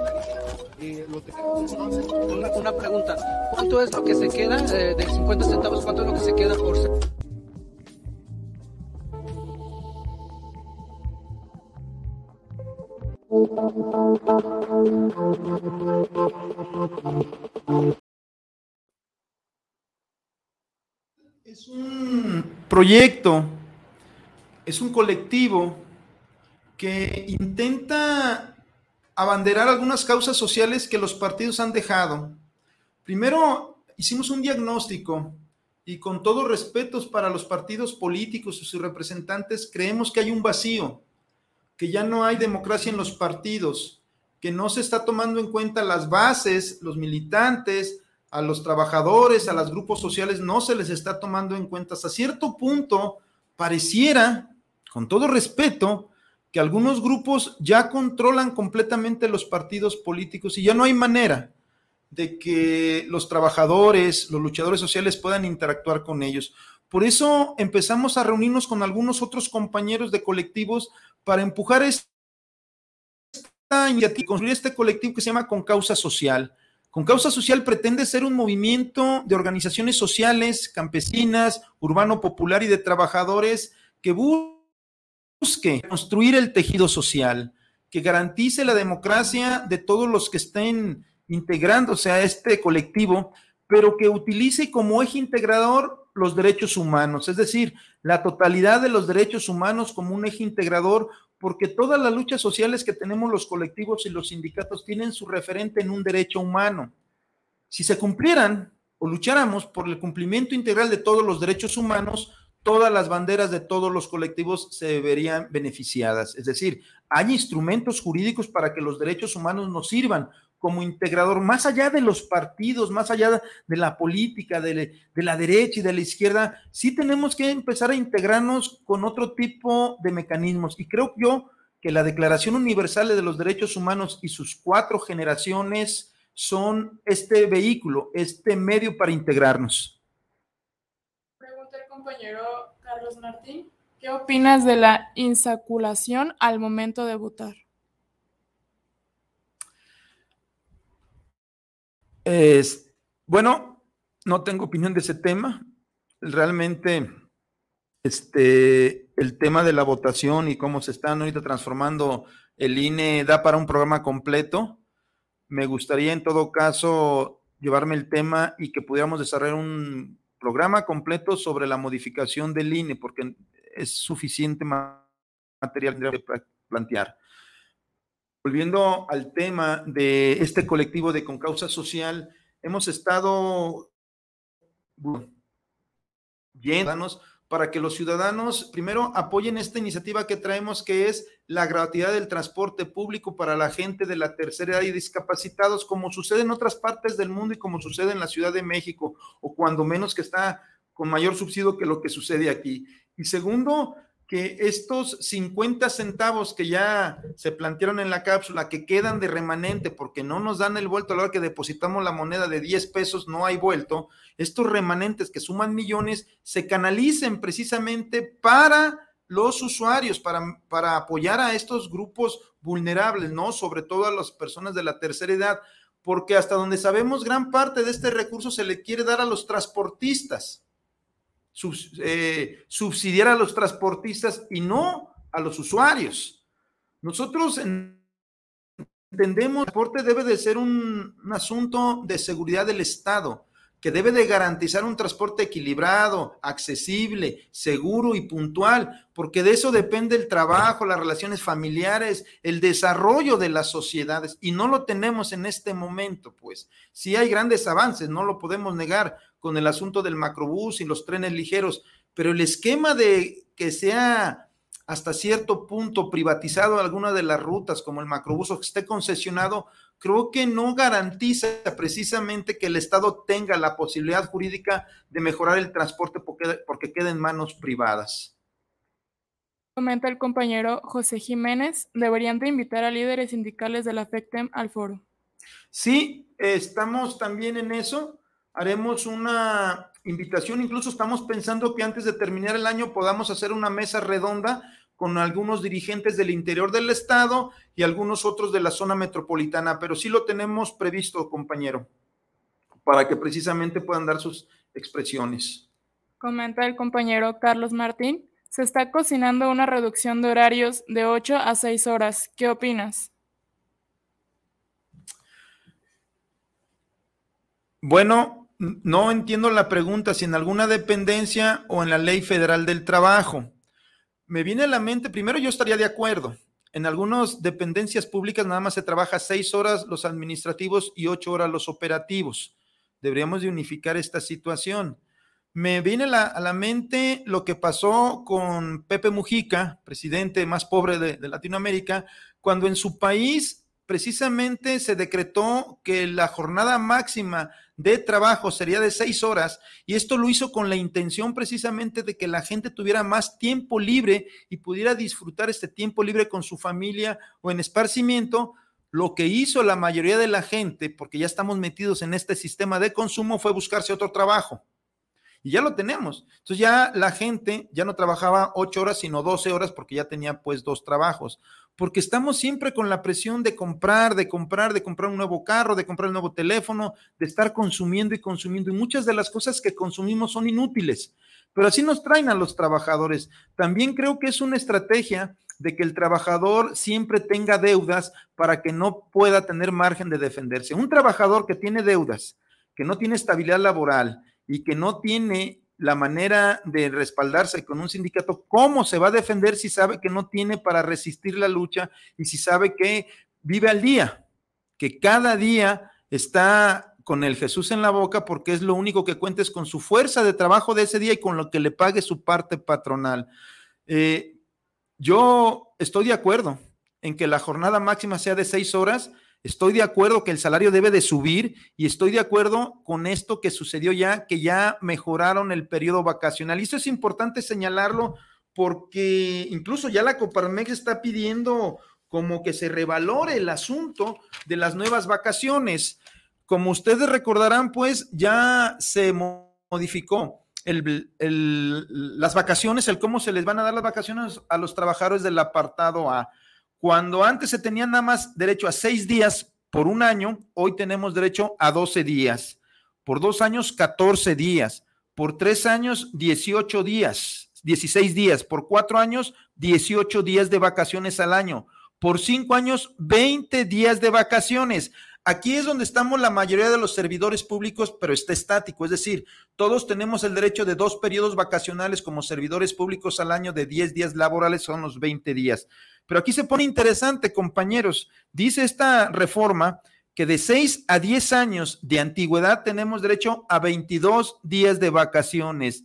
una, pregunta, ¿cuánto es lo que se queda eh, de 50 centavos? ¿Cuánto es lo que se queda por Es un proyecto, es un colectivo que intenta abanderar algunas causas sociales que los partidos han dejado. Primero, hicimos un diagnóstico y con todos respetos para los partidos políticos y sus representantes, creemos que hay un vacío, que ya no hay democracia en los partidos, que no se está tomando en cuenta las bases, los militantes, a los trabajadores, a los grupos sociales, no se les está tomando en cuenta. Hasta cierto punto, pareciera, con todo respeto, que algunos grupos ya controlan completamente los partidos políticos y ya no hay manera de que los trabajadores, los luchadores sociales puedan interactuar con ellos. Por eso empezamos a reunirnos con algunos otros compañeros de colectivos para empujar esta iniciativa, construir este colectivo que se llama Con Causa Social. Con Causa Social pretende ser un movimiento de organizaciones sociales, campesinas, urbano popular y de trabajadores que buscan busque construir el tejido social, que garantice la democracia de todos los que estén integrándose a este colectivo, pero que utilice como eje integrador los derechos humanos, es decir, la totalidad de los derechos humanos como un eje integrador, porque todas las luchas sociales que tenemos los colectivos y los sindicatos tienen su referente en un derecho humano. Si se cumplieran o lucháramos por el cumplimiento integral de todos los derechos humanos, todas las banderas de todos los colectivos se verían beneficiadas. Es decir, hay instrumentos jurídicos para que los derechos humanos nos sirvan como integrador, más allá de los partidos, más allá de la política, de, la derecha y de la izquierda, sí tenemos que empezar a integrarnos con otro tipo de mecanismos. Y creo yo que la Declaración Universal de los Derechos Humanos y sus cuatro generaciones son este vehículo, este medio para integrarnos compañero Carlos Martín, ¿qué opinas de la insaculación al momento de votar? Es, bueno, no tengo opinión de ese tema. Realmente, este, el tema de la votación y cómo se están ahorita transformando el INE da para un programa completo. Me gustaría en todo caso llevarme el tema y que pudiéramos desarrollar un programa completo sobre la modificación del INE, porque es suficiente material de plantear. volviendo al tema de este colectivo de Concausa Social, hemos estado bueno, para que los ciudadanos primero apoyen esta iniciativa que traemos, que es la gratuidad del transporte público para la gente de la tercera edad y discapacitados, como sucede en otras partes del mundo y como sucede en la Ciudad de México, o cuando menos que está con mayor subsidio que lo que sucede aquí. Y segundo, que estos 50 centavos que ya se plantearon en la cápsula, que quedan de remanente porque no nos dan el vuelto a la hora que depositamos la moneda de 10 pesos, no hay vuelto, estos remanentes que suman millones se canalicen precisamente para los usuarios, para, para apoyar a estos grupos vulnerables, ¿no? Sobre todo a las personas de la tercera edad, porque hasta donde sabemos, gran parte de este recurso se le quiere dar a los transportistas eh, subsidiar a los transportistas y no a los usuarios. Nosotros entendemos que el transporte debe de ser un, un asunto de seguridad del Estado que debe de garantizar un transporte equilibrado, accesible, seguro y puntual, porque de eso depende el trabajo, las relaciones familiares, el desarrollo de las sociedades, y no lo tenemos en este momento, pues. Sí hay grandes avances, no lo podemos negar con el asunto del macrobús y los trenes ligeros, pero el esquema de que sea hasta cierto punto privatizado alguna de las rutas, como el macrobús o que esté concesionado, creo que no garantiza precisamente que el Estado tenga la posibilidad jurídica de mejorar el transporte porque, porque queda en manos privadas. Comenta el compañero José Jiménez, deberían de invitar a líderes sindicales de la FECTEM al foro. Sí, estamos también en eso. Haremos una invitación, incluso estamos pensando que antes de terminar el año podamos hacer una mesa redonda con algunos dirigentes del interior del estado y algunos otros de la zona metropolitana, pero sí lo tenemos previsto, compañero, para que precisamente puedan dar sus expresiones. Comenta el compañero Carlos Martín, se está cocinando una reducción de horarios de 8 a 6 horas. ¿Qué opinas? Bueno, no entiendo la pregunta, si en alguna dependencia o en la ley federal del trabajo me viene a la mente, primero yo estaría de acuerdo. En algunas dependencias públicas nada más se trabaja seis horas los administrativos y ocho horas los operativos. Deberíamos de unificar esta situación. Me viene a la mente lo que pasó con Pepe Mujica, presidente más pobre de Latinoamérica, cuando en su país precisamente se decretó que la jornada máxima de trabajo sería de seis horas y esto lo hizo con la intención precisamente de que la gente tuviera más tiempo libre y pudiera disfrutar este tiempo libre con su familia o en esparcimiento. Lo que hizo la mayoría de la gente, porque ya estamos metidos en este sistema de consumo, fue buscarse otro trabajo. Y ya lo tenemos. Entonces ya la gente ya no trabajaba ocho horas, sino doce horas porque ya tenía pues dos trabajos porque estamos siempre con la presión de comprar, de comprar, de comprar un nuevo carro, de comprar un nuevo teléfono, de estar consumiendo y consumiendo. Y muchas de las cosas que consumimos son inútiles, pero así nos traen a los trabajadores. También creo que es una estrategia de que el trabajador siempre tenga deudas para que no pueda tener margen de defenderse. Un trabajador que tiene deudas, que no tiene estabilidad laboral y que no tiene la manera de respaldarse con un sindicato, cómo se va a defender si sabe que no tiene para resistir la lucha y si sabe que vive al día, que cada día está con el Jesús en la boca porque es lo único que cuentes con su fuerza de trabajo de ese día y con lo que le pague su parte patronal. Eh, yo estoy de acuerdo en que la jornada máxima sea de seis horas Estoy de acuerdo que el salario debe de subir y estoy de acuerdo con esto que sucedió ya, que ya mejoraron el periodo vacacional. Y eso es importante señalarlo porque incluso ya la Coparmex está pidiendo como que se revalore el asunto de las nuevas vacaciones. Como ustedes recordarán, pues ya se modificó las vacaciones, el cómo se les van a dar las vacaciones a los trabajadores del apartado A. Cuando antes se tenía nada más derecho a seis días por un año, hoy tenemos derecho a 12 días. Por dos años, 14 días. Por tres años, 18 días, 16 días. Por cuatro años, 18 días de vacaciones al año. Por cinco años, 20 días de vacaciones. Aquí es donde estamos la mayoría de los servidores públicos, pero está estático, es decir, todos tenemos el derecho de dos periodos vacacionales como servidores públicos al año de 10 días laborales, son los 20 días. Pero aquí se pone interesante, compañeros. Dice esta reforma que de 6 a 10 años de antigüedad tenemos derecho a 22 días de vacaciones.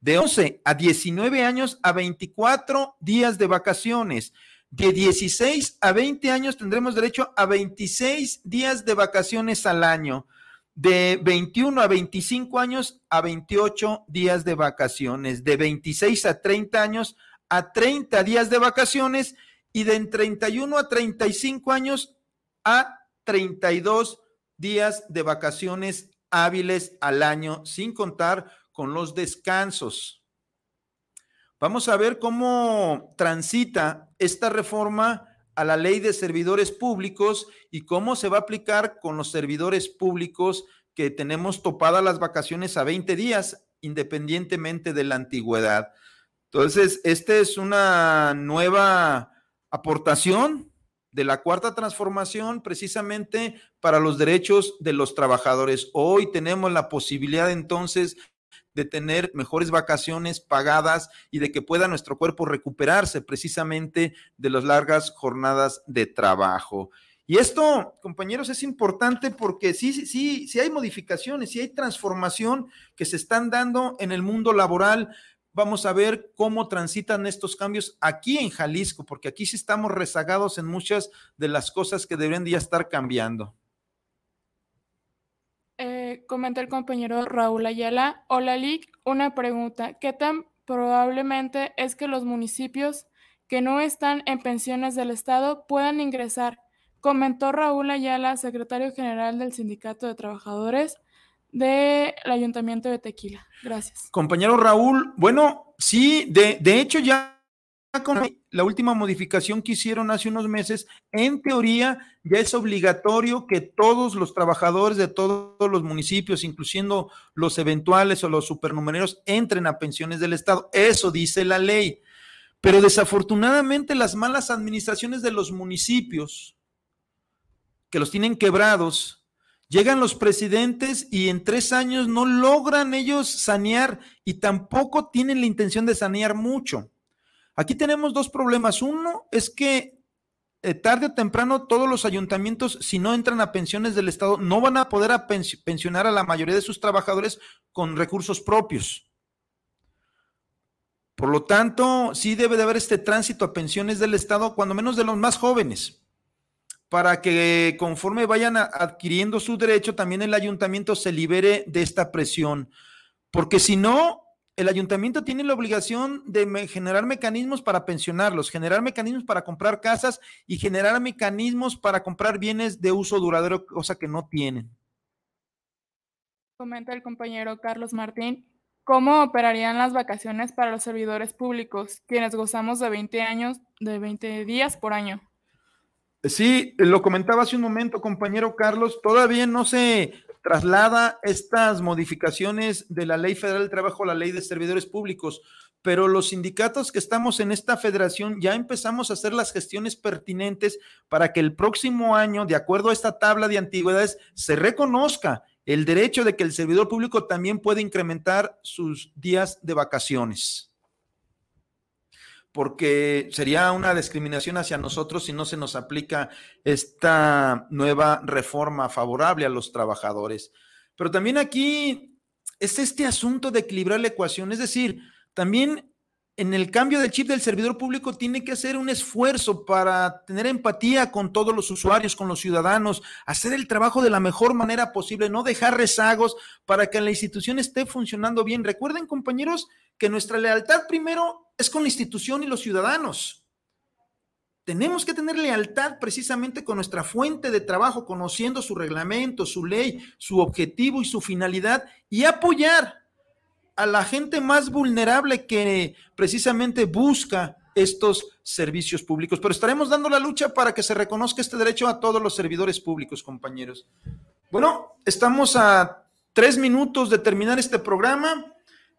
De 11 a 19 años a 24 días de vacaciones de 16 a 20 años tendremos derecho a 26 días de vacaciones al año. De 21 a 25 años a 28 días de vacaciones. De 26 a 30 años a 30 días de vacaciones. Y de 31 a 35 años a 32 días de vacaciones hábiles al año, sin contar con los descansos. Vamos a ver cómo transita esta reforma a la ley de servidores públicos y cómo se va a aplicar con los servidores públicos que tenemos topadas las vacaciones a 20 días, independientemente de la antigüedad. Entonces, esta es una nueva aportación de la cuarta transformación precisamente para los derechos de los trabajadores. Hoy tenemos la posibilidad entonces de tener mejores vacaciones pagadas y de que pueda nuestro cuerpo recuperarse precisamente de las largas jornadas de trabajo. Y esto, compañeros, es importante porque sí, sí, sí hay modificaciones, sí hay transformación que se están dando en el mundo laboral. Vamos a ver cómo transitan estos cambios aquí en Jalisco, porque aquí sí estamos rezagados en muchas de las cosas que deberían ya estar cambiando. Comenta el compañero Raúl Ayala. Hola, Lick. Una pregunta. ¿Qué tan probablemente es que los municipios que no están en pensiones del Estado puedan ingresar? Comentó Raúl Ayala, secretario general del Sindicato de Trabajadores del Ayuntamiento de Tequila. Gracias. Compañero Raúl, bueno, sí, de, de hecho ya con la última modificación que hicieron hace unos meses, en teoría ya es obligatorio que todos los trabajadores de todos los municipios, incluyendo los eventuales o los supernumereros, entren a pensiones del Estado. Eso dice la ley. Pero desafortunadamente las malas administraciones de los municipios, que los tienen quebrados, llegan los presidentes y en tres años no logran ellos sanear y tampoco tienen la intención de sanear mucho. Aquí tenemos dos problemas. Uno es que eh, tarde o temprano todos los ayuntamientos, si no entran a pensiones del Estado, no van a poder pensionar a la mayoría de sus trabajadores con recursos propios. Por lo tanto, sí debe de haber este tránsito a pensiones del Estado, cuando menos de los más jóvenes, para que conforme vayan adquiriendo su derecho, también el ayuntamiento se libere de esta presión. Porque si no, el ayuntamiento tiene la obligación de generar mecanismos para pensionarlos, generar mecanismos para comprar casas y generar mecanismos para comprar bienes de uso duradero, cosa que no tienen. Comenta el compañero Carlos Martín, ¿cómo operarían las vacaciones para los servidores públicos, quienes gozamos de 20 años, de 20 días por año? Sí, lo comentaba hace un momento, compañero Carlos, todavía no se traslada estas modificaciones de la Ley Federal del Trabajo a la Ley de Servidores Públicos, pero los sindicatos que estamos en esta federación ya empezamos a hacer las gestiones pertinentes para que el próximo año, de acuerdo a esta tabla de antigüedades, se reconozca el derecho de que el servidor público también puede incrementar sus días de vacaciones porque sería una discriminación hacia nosotros si no se nos aplica esta nueva reforma favorable a los trabajadores. Pero también aquí es este asunto de equilibrar la ecuación, es decir, también en el cambio del chip del servidor público tiene que hacer un esfuerzo para tener empatía con todos los usuarios, con los ciudadanos, hacer el trabajo de la mejor manera posible, no dejar rezagos para que la institución esté funcionando bien. Recuerden, compañeros, que nuestra lealtad primero es con la institución y los ciudadanos. Tenemos que tener lealtad precisamente con nuestra fuente de trabajo, conociendo su reglamento, su ley, su objetivo y su finalidad y apoyar a la gente más vulnerable que precisamente busca estos servicios públicos. Pero estaremos dando la lucha para que se reconozca este derecho a todos los servidores públicos, compañeros. Bueno, estamos a tres minutos de terminar este programa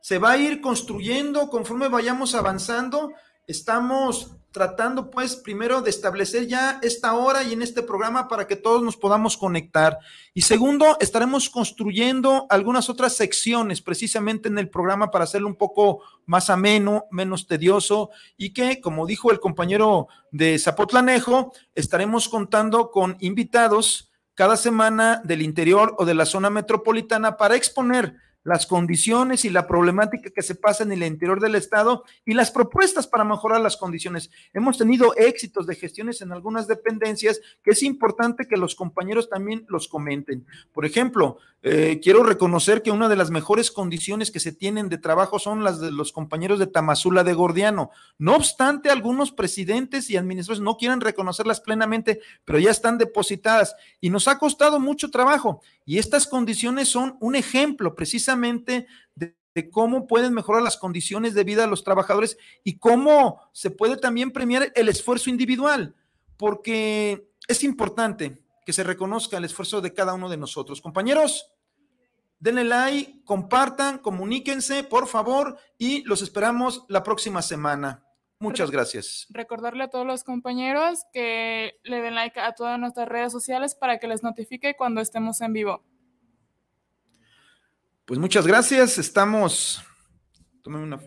se va a ir construyendo conforme vayamos avanzando. Estamos tratando pues primero de establecer ya esta hora y en este programa para que todos nos podamos conectar. Y segundo, estaremos construyendo algunas otras secciones precisamente en el programa para hacerlo un poco más ameno, menos tedioso y que, como dijo el compañero de Zapotlanejo, estaremos contando con invitados cada semana del interior o de la zona metropolitana para exponer las condiciones y la problemática que se pasa en el interior del Estado y las propuestas para mejorar las condiciones. Hemos tenido éxitos de gestiones en algunas dependencias que es importante que los compañeros también los comenten. Por ejemplo, eh, quiero reconocer que una de las mejores condiciones que se tienen de trabajo son las de los compañeros de Tamazula de Gordiano. No obstante, algunos presidentes y administradores no quieren reconocerlas plenamente, pero ya están depositadas y nos ha costado mucho trabajo. Y estas condiciones son un ejemplo precisamente de, cómo pueden mejorar las condiciones de vida de los trabajadores y cómo se puede también premiar el esfuerzo individual, porque es importante que se reconozca el esfuerzo de cada uno de nosotros. Compañeros, denle like, compartan, comuníquense, por favor, y los esperamos la próxima semana. Muchas gracias. Recordarle a todos los compañeros que le den like a todas nuestras redes sociales para que les notifique cuando estemos en vivo. Pues muchas gracias. Estamos. Una.